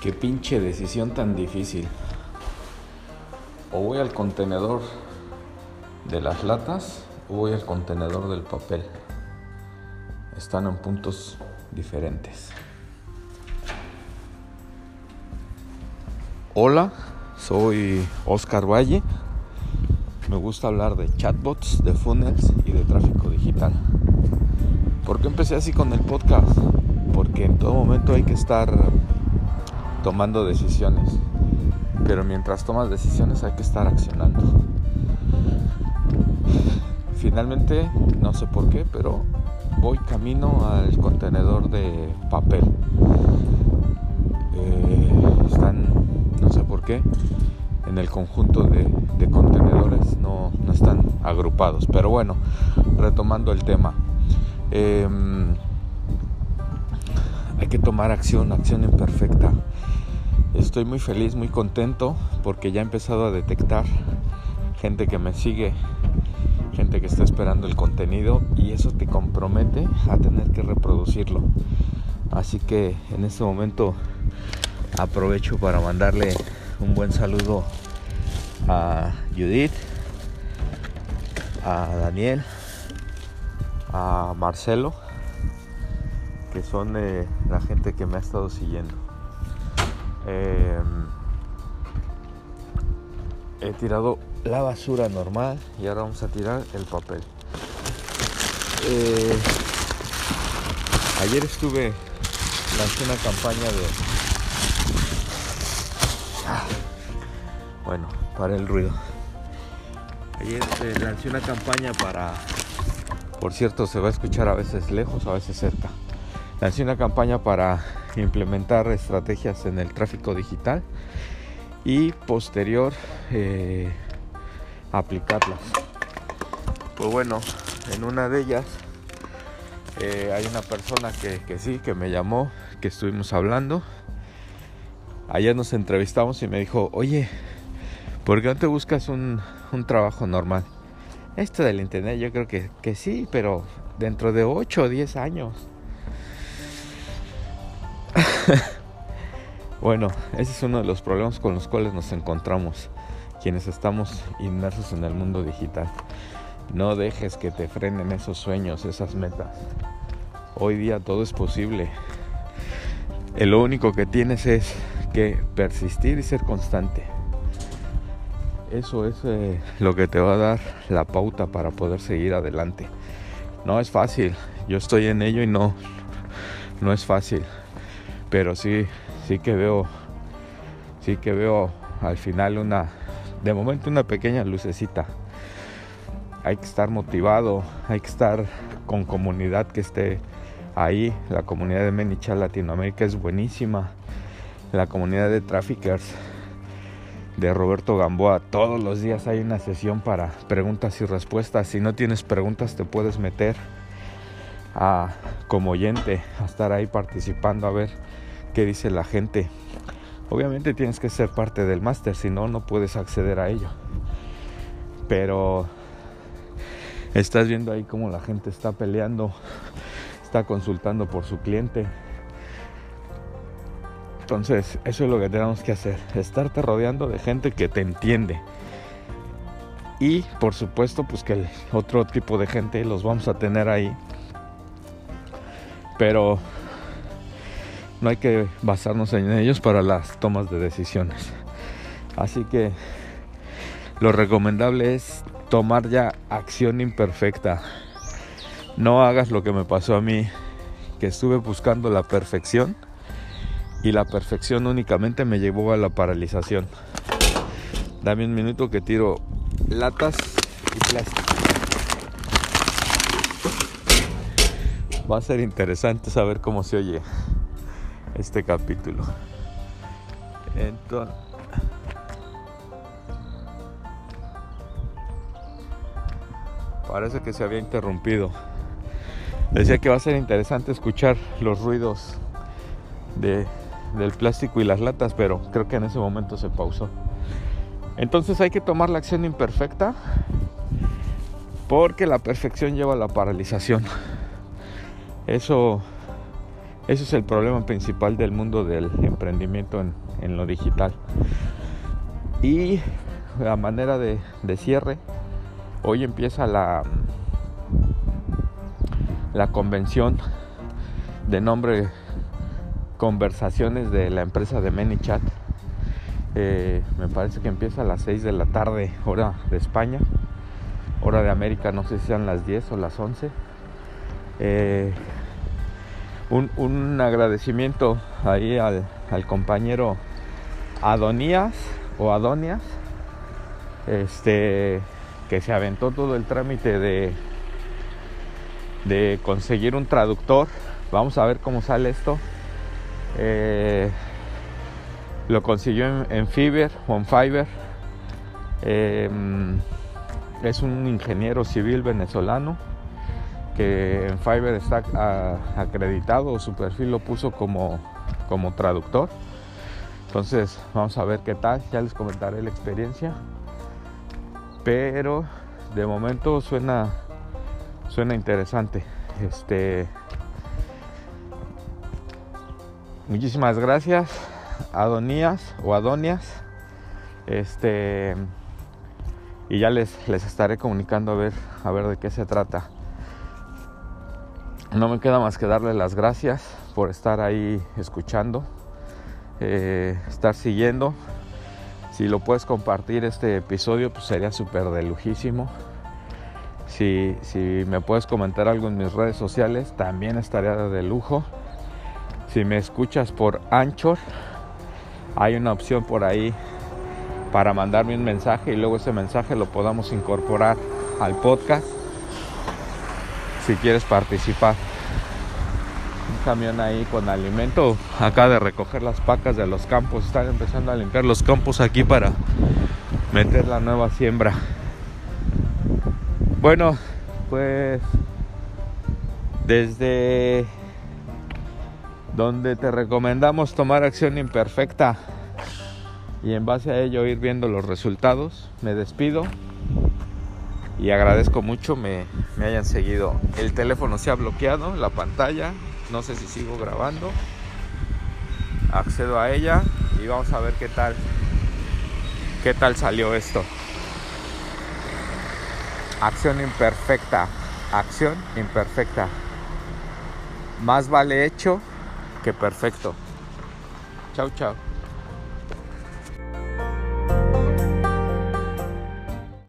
Qué pinche decisión tan difícil. O voy al contenedor de las latas o voy al contenedor del papel. Están en puntos diferentes. Hola, soy Oscar Valle. Me gusta hablar de chatbots, de funnels y de tráfico digital. ¿Por qué empecé así con el podcast? Porque en todo momento hay que estar tomando decisiones. Pero mientras tomas decisiones hay que estar accionando. Finalmente, no sé por qué, pero voy camino al contenedor de papel. Eh, están, no sé por qué, en el conjunto de, contenedores, no, no, están agrupados. Pero bueno, retomando el tema. Em, hay que tomar acción, acción imperfecta. Estoy muy feliz, muy contento porque ya he empezado a detectar gente que me sigue, gente que está esperando el contenido y eso te compromete a tener que reproducirlo. Así que en este momento aprovecho para mandarle un buen saludo a Judith, a Daniel, a Marcelo, que son eh, la gente que me ha estado siguiendo. Em, he tirado la basura normal y ahora vamos a tirar el papel. Eh, ayer estuve, lancé una campaña de... Ah, bueno, para el ruido. Ayer eh, lancé una campaña para... Por cierto, se va a escuchar a veces lejos, a veces cerca. Lancé una campaña para implementar estrategias en el tráfico digital y posterior eh, aplicarlas. Pues bueno, en una de ellas eh, hay una persona que, que, sí, que me llamó, que estuvimos hablando. Ayer nos entrevistamos y me dijo, oye, ¿por qué no te buscas un, un trabajo normal? Esto del internet yo creo que, que sí, pero dentro de 8 o 10 años. bueno, ese es uno de los problemas con los cuales nos encontramos quienes estamos inmersos en el mundo digital. No dejes que te frenen esos sueños, esas metas. Hoy día todo es posible. lo único que tienes es que persistir y ser constante. Eso es eh, lo que te va a dar la pauta para poder seguir adelante. No es fácil. Yo estoy en ello y no, no es fácil pero sí, sí que veo, sí que veo al final una, de momento una pequeña lucecita. Hay que estar motivado, hay que estar con comunidad que esté ahí. La comunidad de Menicha Latinoamérica es buenísima. La comunidad de traffickers de Roberto Gamboa. Todos los días hay una sesión para preguntas y respuestas. Si no tienes preguntas te puedes meter a, como oyente a estar ahí participando a ver qué dice la gente. Obviamente tienes que ser parte del máster, si no, no puedes acceder a ello. Pero estás viendo ahí cómo la gente está peleando, está consultando por su cliente. Entonces, eso es lo que tenemos que hacer, estarte rodeando de gente que te entiende. Y por supuesto, pues que el otro tipo de gente los vamos a tener ahí. Pero no hay que basarnos en ellos para las tomas de decisiones. Así que lo recomendable es tomar ya acción imperfecta. No hagas lo que me pasó a mí, que estuve buscando la perfección y la perfección únicamente me llevó a la paralización. Dame un minuto que tiro latas y plástico. Va a ser interesante saber cómo se oye este capítulo. Entonces, parece que se había interrumpido. Decía que va a ser interesante escuchar los ruidos de, del plástico y las latas, pero creo que en ese momento se pausó. Entonces hay que tomar la acción imperfecta porque la perfección lleva a la paralización. Eso Ese es el problema principal del mundo del emprendimiento en, lo digital. Y a manera de, de cierre, hoy empieza la, la convención de nombre Conversaciones de la empresa de ManyChat. Eh, me parece que empieza a las 6 de la tarde, hora de España. Hora de América, no sé si sean las 10 o las 11. Eh, un, agradecimiento ahí al, compañero Adonías o Adonias, este, que se aventó todo el trámite de, de conseguir un traductor. Vamos a ver cómo sale esto. Eh, lo consiguió en, en Fiverr o en Fiverr. Em, es un ingeniero civil venezolano que en Fiverr está acreditado, su perfil lo puso como, como traductor. Entonces vamos a ver qué tal, ya les comentaré la experiencia. Pero de momento suena suena interesante. Este muchísimas gracias Adonías o Adonias. Este y ya les, les estaré comunicando a ver a ver de qué se trata no me queda más que darle las gracias por estar ahí escuchando, eh, estar siguiendo. Si lo puedes compartir este episodio, pues sería súper de lujísimo. Si, si me puedes comentar algo en mis redes sociales, también estaría de lujo. Si me escuchas por Anchor, hay una opción por ahí para mandarme un mensaje y luego ese mensaje lo podamos incorporar al podcast si quieres participar. Un camión ahí con alimento. Acá de recoger las pacas de los campos. Están empezando a limpiar los campos aquí para meter la nueva siembra. Bueno, pues desde donde te recomendamos tomar acción imperfecta y en base a ello ir viendo los resultados, me despido y agradezco mucho me, me hayan seguido. El teléfono se ha bloqueado, la pantalla, no sé si sigo grabando. Accedo a ella y vamos a ver qué tal qué tal salió esto. Acción imperfecta, acción imperfecta. Más vale hecho que perfecto. Chau, chau.